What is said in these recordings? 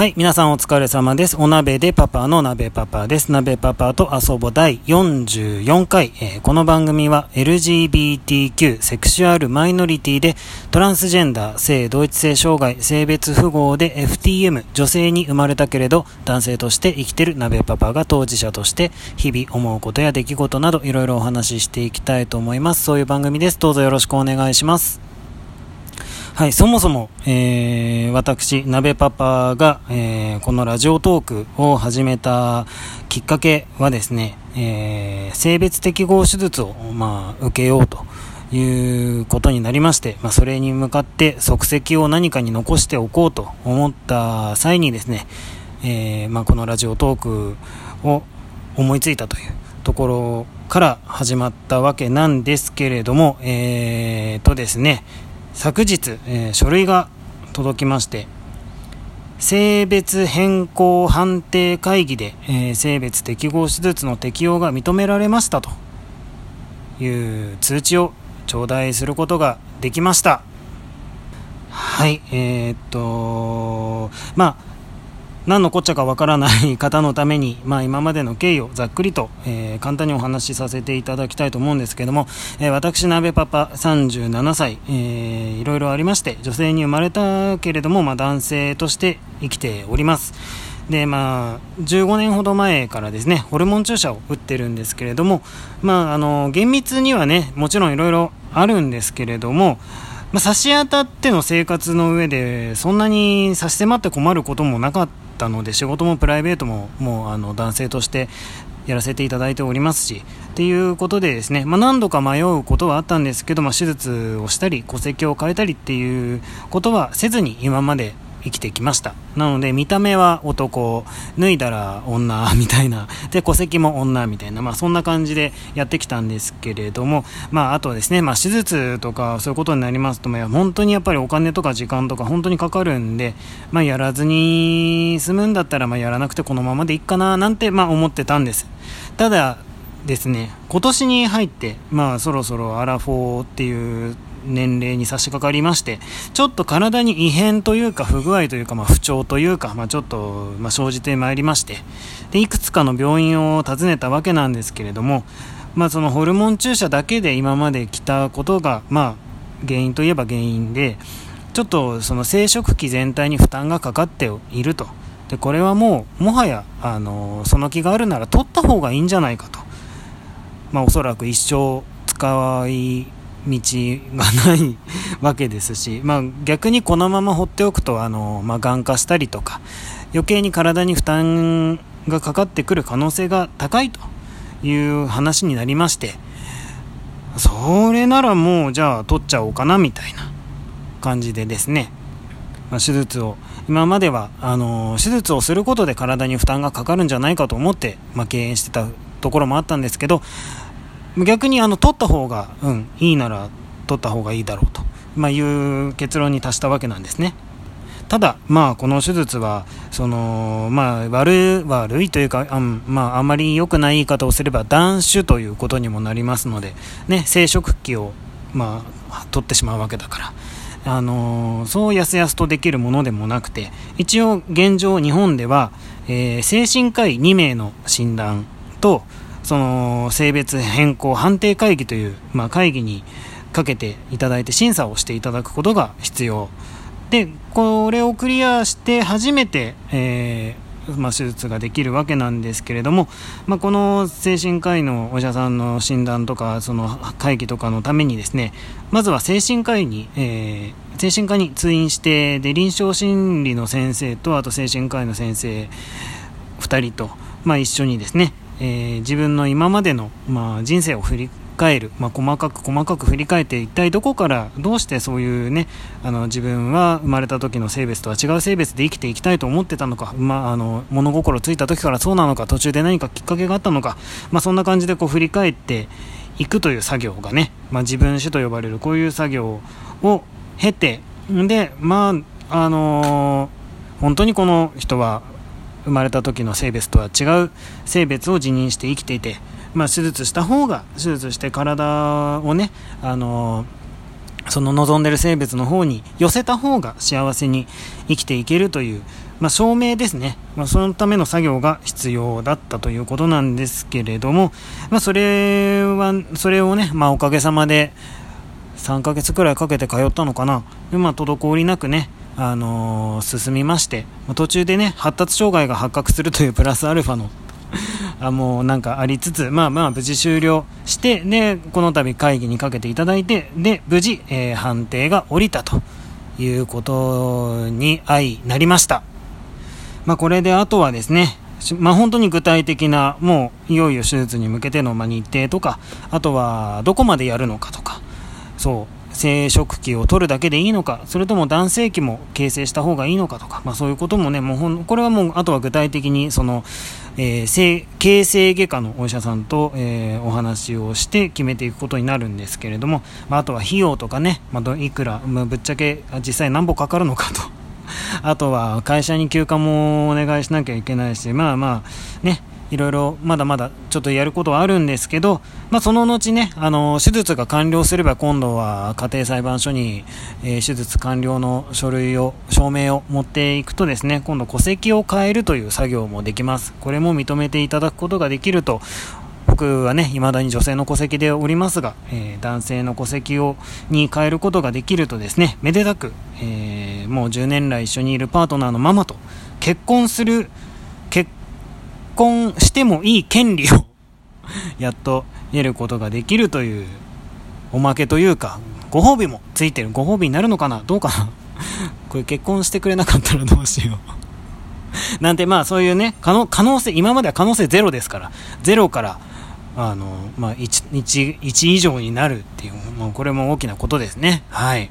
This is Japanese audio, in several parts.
はい、皆さんお疲れ様です。お鍋でパパの鍋パパです。鍋パパと遊ぼ第44回、えー、この番組は LGBTQ、セクシュアルマイノリティでトランスジェンダー、性同一性障害、性別符号で FTM、女性に生まれたけれど男性として生きてる鍋パパが当事者として日々思うことや出来事などいろいろお話ししていきたいと思います。そういう番組です。どうぞよろしくお願いします。はい、そもそも、えー、私、鍋パパが、えー、このラジオトークを始めたきっかけはですね、えー、性別適合手術を、まあ、受けようということになりまして、まあ、それに向かって足跡を何かに残しておこうと思った際にですね、えまあ、このラジオトークを思いついたというところから始まったわけなんですけれども、えーとですね、昨日、えー、書類が届きまして性別変更判定会議で、えー、性別適合手術の適用が認められましたという通知を頂戴することができました。はいえー、っとまあ何のこっちゃかわからない方のために、まあ、今までの経緯をざっくりと、えー、簡単にお話しさせていただきたいと思うんですけども、えー、私、鍋パパ37歳、えー、いろいろありまして女性に生まれたけれども、まあ、男性として生きております。でまあ、15年ほど前からですねホルモン注射を打ってるんですけれども、まあ、あの厳密にはねもちろんいろいろあるんですけれども、まあ、差し当たっての生活の上でそんなに差し迫って困ることもなかったったので仕事もプライベートももうあの男性としてやらせていただいておりますしっていうことでですね、まあ、何度か迷うことはあったんですけど、まあ、手術をしたり戸籍を変えたりっていうことはせずに今まで生きてきました。なので、見た目は男、脱いだら女みたいな、で、戸籍も女みたいな、まあそんな感じでやってきたんですけれども、まああとですね、まあ手術とかそういうことになりますと、まあ本当にやっぱりお金とか時間とか本当にかかるんで、まあやらずに済むんだったら、まあやらなくてこのままでいいかな、なんてまあ思ってたんです。ただ、ですね今年に入って、まあ、そろそろアラフォーっていう年齢に差し掛かりまして、ちょっと体に異変というか不具合というか、まあ、不調というか、まあ、ちょっと、まあ、生じてまいりましてで、いくつかの病院を訪ねたわけなんですけれども、まあ、そのホルモン注射だけで今まで来たことが、まあ、原因といえば原因で、ちょっとその生殖器全体に負担がかかっていると。で、これはもう、もはや、あの、その気があるなら取った方がいいんじゃないかと。まあ、おそらく一生使い道がないわけですし、まあ、逆にこのまま放っておくとあの、まあ、がん化したりとか余計に体に負担がかかってくる可能性が高いという話になりましてそれならもうじゃあ取っちゃおうかなみたいな感じでですね、まあ、手術を今まではあの手術をすることで体に負担がかかるんじゃないかと思って、まあ、敬遠してたところもあったんですけど逆にあの取った方が、うん、いいなら取った方がいいだろうと、まあ、いう結論に達したわけなんですね。ただ、まあ、この手術は、その、まあ、悪い、悪いというか、あまあ、あまり良くない言い方をすれば、断種ということにもなりますので、ね、生殖器を、まあ、取ってしまうわけだから。あのそうやすやすとできるものでもなくて、一応現状日本では、えー、精神科医2名の診断と、その性別変更判定会議という、まあ、会議にかけていただいて審査をしていただくことが必要。でこれをクリアして初めて、えー、まあ、手術ができるわけなんですけれども、まあ、この精神科医のお医者さんの診断とかその会議とかのためにですねまずは精神科医に、えー、精神科に通院してで臨床心理の先生とあと精神科医の先生2人と、まあ、一緒にですねえー、自分の今までの、まあ、人生を振り返る、まあ、細かく細かく振り返って一体どこからどうしてそういうねあの自分は生まれた時の性別とは違う性別で生きていきたいと思ってたのか、まあ、あの物心ついた時からそうなのか途中で何かきっかけがあったのか、まあ、そんな感じでこう振り返っていくという作業がね、まあ、自分史と呼ばれるこういう作業を経てでまああのー、本当にこの人は生まれた時の性別とは違う性別を自認して生きていて、まあ、手術した方が手術して体をねあのその望んでる生物の方に寄せた方が幸せに生きていけるという、まあ、証明ですね、まあ、そのための作業が必要だったということなんですけれども、まあ、それはそれをね、まあ、おかげさまで3ヶ月くらいかけて通ったのかな、まあ、滞りなくね、あのー、進みまして、途中でね、発達障害が発覚するという プラスアルファの あもうなんかありつつ、まあまあ無事終了して、で、この度会議にかけていただいて、で、無事、えー、判定が下りたということに相なりました。まあこれであとはですね、まあ、本当に具体的な、もういよいよ手術に向けての日程とか、あとはどこまでやるのかとか、そう、生殖器を取るだけでいいのか、それとも男性器も形成した方がいいのかとか、まあ、そういうこともね、もうほんこれはもう、あとは具体的に、その、えー、形成外科のお医者さんと、えー、お話をして決めていくことになるんですけれども、まあ、あとは費用とかね、まあ、いくら、まあ、ぶっちゃけ実際何本かかるのかと。あとは会社に休暇もお願いしなきゃいけないし、まあまあ、ね、いろいろまだまだちょっとやることはあるんですけど、まあ、その後ね、あの、手術が完了すれば今度は家庭裁判所に、えー、手術完了の書類を、証明を持っていくとですね、今度戸籍を変えるという作業もできます。これも認めていただくことができると僕はね、未だに女性の戸籍でおりますが、えー、男性の戸籍を、に変えることができるとですね、めでたく、えー、もう10年来一緒にいるパートナーのママと結婚する、結婚してもいい権利を やっと得ることができるというおまけというか、ご褒美もついてるご褒美になるのかなどうかな これ結婚してくれなかったらどうしよう なんてまあそういうね、可能、可能性、今までは可能性ゼロですから、ゼロから、あの、まあ1、1、1以上になるっていう、もうこれも大きなことですね。はい。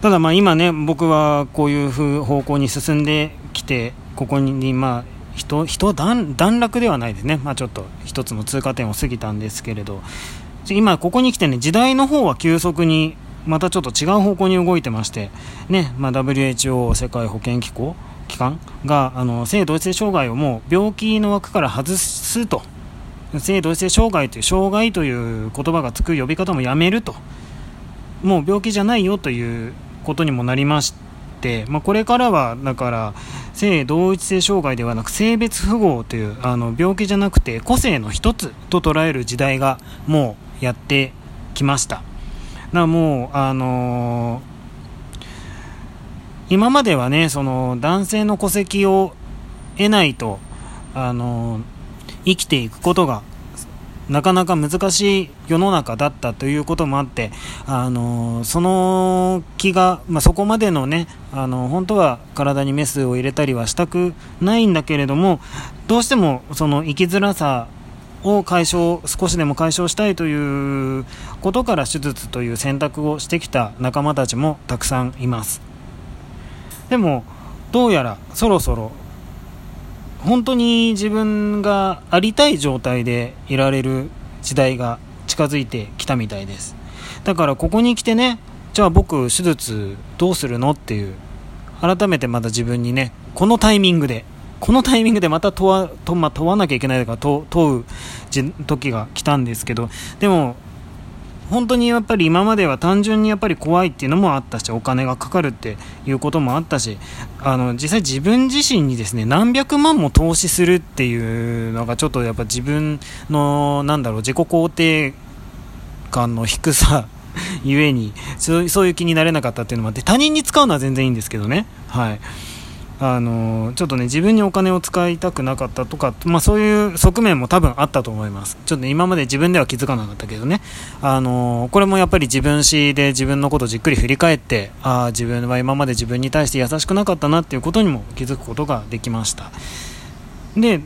ただまあ今ね、僕はこういう方向に進んできて、ここにまあ人人段段落ではないですね、まあ、ちょっと一つの通過点を過ぎたんですけれど。今ここに来てね時代の方は急速にまたちょっと違う方向に動いてましてね、まあ、WHO 世界保健機構機関があの性同一性障害をもう病気の枠から外すと。性同一性障害という障害という言葉がつく呼び方もやめると。もう病気じゃないよということにもなりまして、まあ、これからはだから性同一性障害ではなく性別符号というあの病気じゃなくて個性の一つと捉える時代がもうやってきました。だもう、あのー、今まではね、その男性の戸籍を得ないと、あの、生きていくことがなかなか難しい世の中だったということもあって、あのその気が、まあ、そこまでのね、あの本当は体にメスを入れたりはしたくないんだけれども、どうしてもその生きづらさを解消、少しでも解消したいということから手術という選択をしてきた仲間たちもたくさんいます。でも、どうやらそろそろ本当に自分がありたい状態でいられる時代が近づいてきたみたいです。だからここに来てねじゃあ僕手術どうするのっていう改めてまた自分にねこのタイミングでこのタイミングでまた問わ,、まあ、問わなきゃいけないとか問う時が来たんですけどでも本当にやっぱり今までは単純にやっぱり怖いっていうのもあったしお金がかかるっていうこともあったしあの実際自分自身にですね何百万も投資するっていうのがちょっとやっぱ自分のなんだろう自己肯定感の低さゆえにそういう気になれなかったっていうのもあって他人に使うのは全然いいんですけどね。はい。あのちょっとね自分にお金を使いたくなかったとか、まあ、そういう側面も多分あったと思います。ちょっと今まで自分では気づかなかったけどね。あのこれもやっぱり自分史で自分のことをじっくり振り返ってあ自分は今まで自分に対して優しくなかったなっていうことにも気づくことができました。で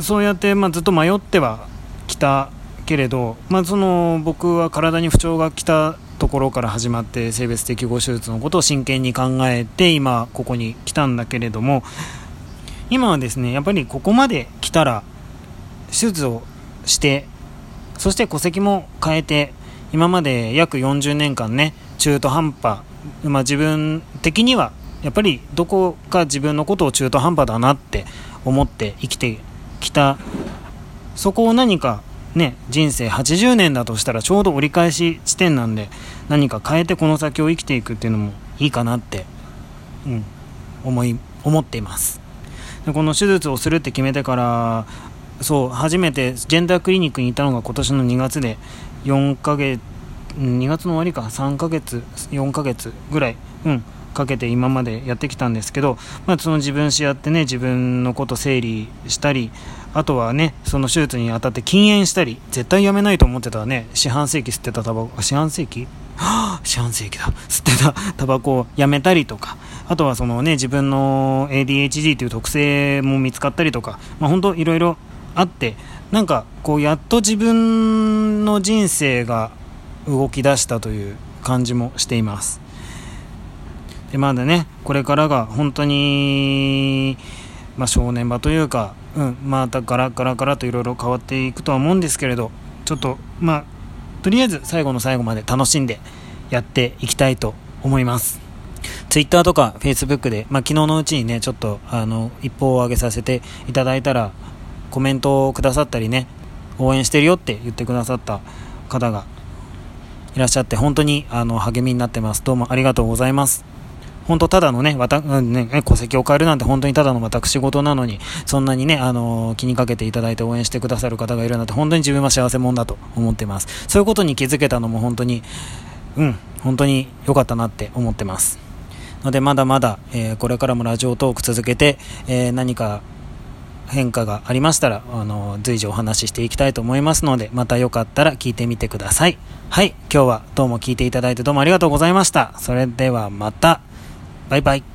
そうやって、まあ、ずっと迷ってはきたけれど、まあ、その僕は体に不調が来たところから始まって性別適合手術のことを真剣に考えて今ここに来たんだけれども今はですねやっぱりここまで来たら手術をしてそして戸籍も変えて今まで約40年間ね中途半端、まあ、自分的にはやっぱりどこか自分のことを中途半端だなって思って生きてきた。そこを何かね、人生80年だとしたらちょうど折り返し地点なんで、何か変えてこの先を生きていくっていうのもいいかなって、うん、思い、思っています。でこの手術をするって決めてから、そう、初めてジェンダークリニックに行ったのが今年の2月で、4ヶ月、2月の終わりか、3ヶ月、4ヶ月ぐらい、うん、かけて今までやってきたんですけど、まあ、その自分史やってね自分のこと整理したりあとはねその手術にあたって禁煙したり絶対やめないと思ってたね。四半世紀吸ってたタバコ四半世紀？はあ、四半世紀だ。吸ってた。タバコをやめたりとか。あとはそのね自分の ADHD という特性も見つかったりとか、まあ、本当いろいろあってなんかこうやっと自分の人生が動き出したという感じもしています。でまだねこれからが本当に、まあ、正念場というか、うん、またガラガラガラといろいろ変わっていくとは思うんですけれどちょっとまあとりあえず最後の最後まで楽しんでやっていきたいと思います。Twitter とか Facebook で、まあ、昨日のうちにねちょっとあの一報を上げさせていただいたらコメントをくださったりね応援してるよって言ってくださった方がいらっしゃって本当にあの励みになってます。どうもありがとうございます。本当ただのね、わた、ね、戸籍を変えるなんて本当にただの私事なのに、そんなにね、あの、気にかけていただいて応援してくださる方がいるなんて本当に自分は幸せ者だと思ってます。そういうことに気づけたのも本当に、うん、本当に良かったなって思ってます。ので、まだまだ、えー、これからもラジオトーク続けて、えー、何か変化がありましたら、あの、随時お話ししていきたいと思いますので、またよかったら聞いてみてください。はい、今日はどうも聞いていただいてどうもありがとうございました。それではまた。バイバイ。